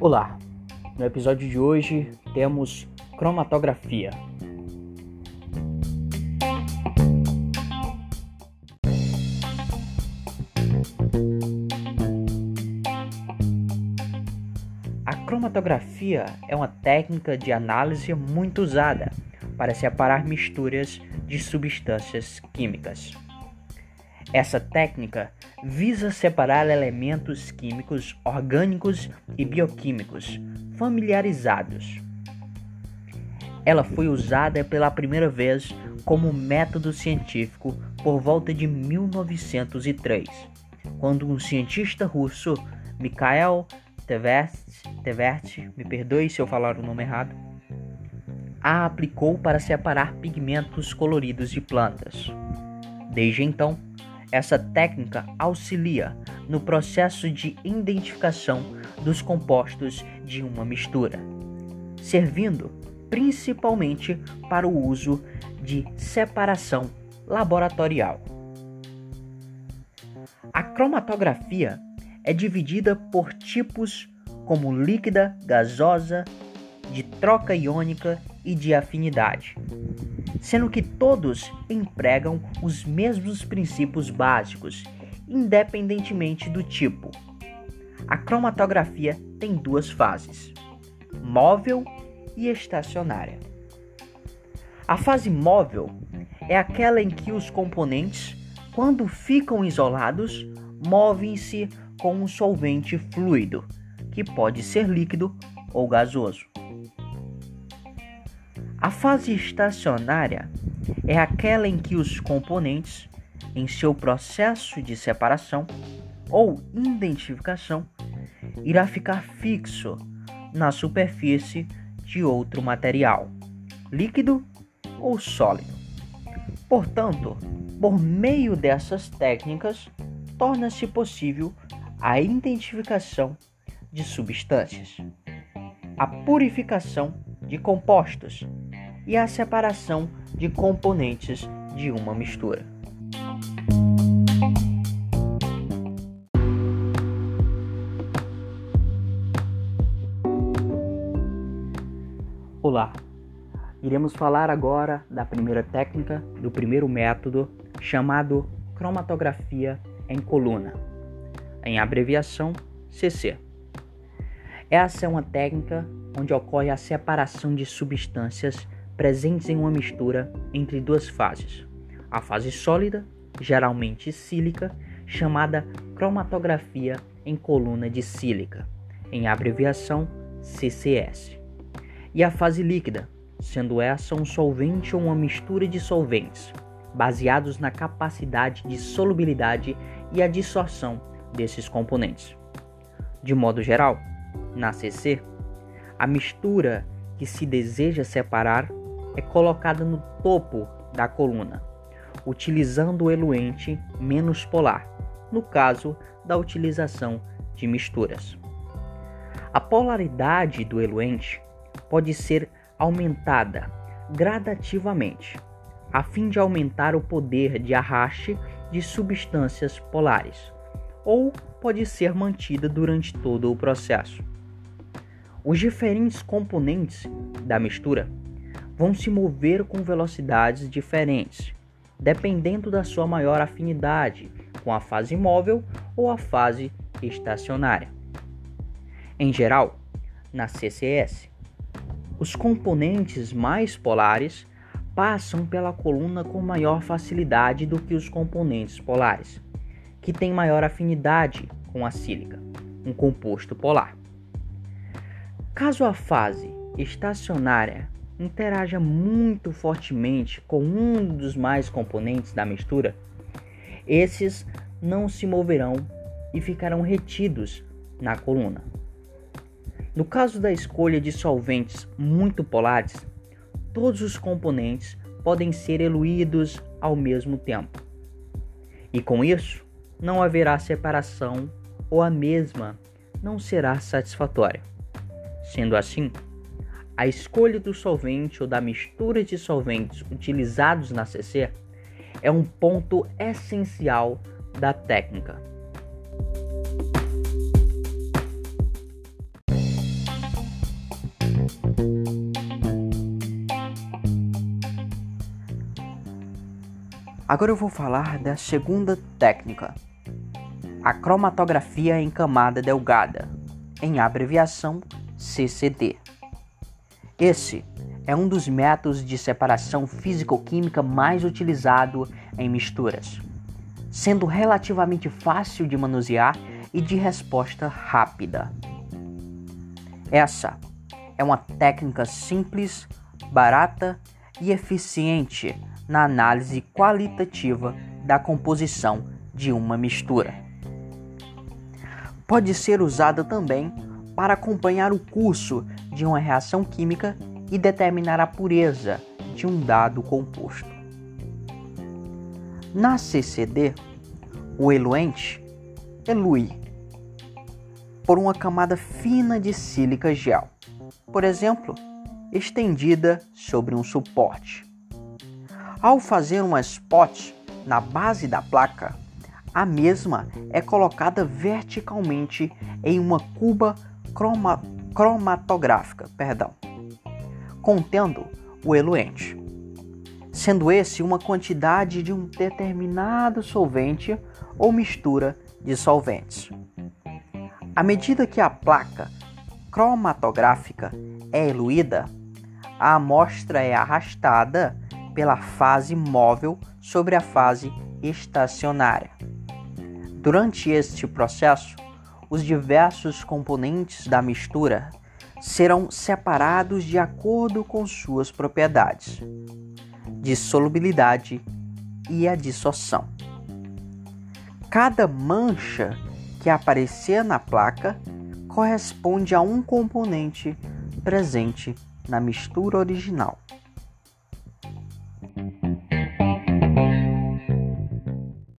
Olá, no episódio de hoje temos cromatografia. A cromatografia é uma técnica de análise muito usada para separar misturas de substâncias químicas. Essa técnica visa separar elementos químicos orgânicos e bioquímicos familiarizados. Ela foi usada pela primeira vez como método científico por volta de 1903, quando um cientista russo, Mikhail Tversky, me perdoe se eu falar o nome errado, a aplicou para separar pigmentos coloridos de plantas. Desde então, essa técnica auxilia no processo de identificação dos compostos de uma mistura, servindo principalmente para o uso de separação laboratorial. A cromatografia é dividida por tipos como líquida, gasosa, de troca iônica e de afinidade sendo que todos empregam os mesmos princípios básicos, independentemente do tipo. A cromatografia tem duas fases: móvel e estacionária. A fase móvel é aquela em que os componentes, quando ficam isolados, movem-se com um solvente fluido, que pode ser líquido ou gasoso. A fase estacionária é aquela em que os componentes, em seu processo de separação ou identificação, irá ficar fixo na superfície de outro material, líquido ou sólido. Portanto, por meio dessas técnicas, torna-se possível a identificação de substâncias, a purificação de compostos e a separação de componentes de uma mistura. Olá! Iremos falar agora da primeira técnica, do primeiro método, chamado cromatografia em coluna, em abreviação CC. Essa é uma técnica onde ocorre a separação de substâncias presentes em uma mistura entre duas fases. A fase sólida, geralmente sílica, chamada cromatografia em coluna de sílica, em abreviação CCS. E a fase líquida, sendo essa um solvente ou uma mistura de solventes, baseados na capacidade de solubilidade e a dissorção desses componentes. De modo geral, na CC, a mistura que se deseja separar é colocada no topo da coluna, utilizando o eluente menos polar, no caso da utilização de misturas. A polaridade do eluente pode ser aumentada gradativamente, a fim de aumentar o poder de arraste de substâncias polares, ou pode ser mantida durante todo o processo. Os diferentes componentes da mistura vão se mover com velocidades diferentes, dependendo da sua maior afinidade com a fase móvel ou a fase estacionária. Em geral, na CCS, os componentes mais polares passam pela coluna com maior facilidade do que os componentes polares, que têm maior afinidade com a sílica, um composto polar. Caso a fase estacionária interaja muito fortemente com um dos mais componentes da mistura, esses não se moverão e ficarão retidos na coluna. No caso da escolha de solventes muito polares, todos os componentes podem ser eluídos ao mesmo tempo. E com isso, não haverá separação ou a mesma não será satisfatória. Sendo assim, a escolha do solvente ou da mistura de solventes utilizados na CC é um ponto essencial da técnica. Agora eu vou falar da segunda técnica, a cromatografia em camada delgada, em abreviação CCD. Esse é um dos métodos de separação físico-química mais utilizado em misturas, sendo relativamente fácil de manusear e de resposta rápida. Essa é uma técnica simples, barata e eficiente na análise qualitativa da composição de uma mistura. Pode ser usada também para acompanhar o curso de uma reação química e determinar a pureza de um dado composto. Na CCD, o eluente elui por uma camada fina de sílica gel, por exemplo, estendida sobre um suporte. Ao fazer uma spot na base da placa, a mesma é colocada verticalmente em uma cuba croma, cromatográfica, perdão, contendo o eluente, sendo esse uma quantidade de um determinado solvente ou mistura de solventes. À medida que a placa cromatográfica é eluída, a amostra é arrastada pela fase móvel sobre a fase estacionária. Durante este processo, os diversos componentes da mistura serão separados de acordo com suas propriedades de solubilidade e a. Cada mancha que aparecer na placa corresponde a um componente presente na mistura original.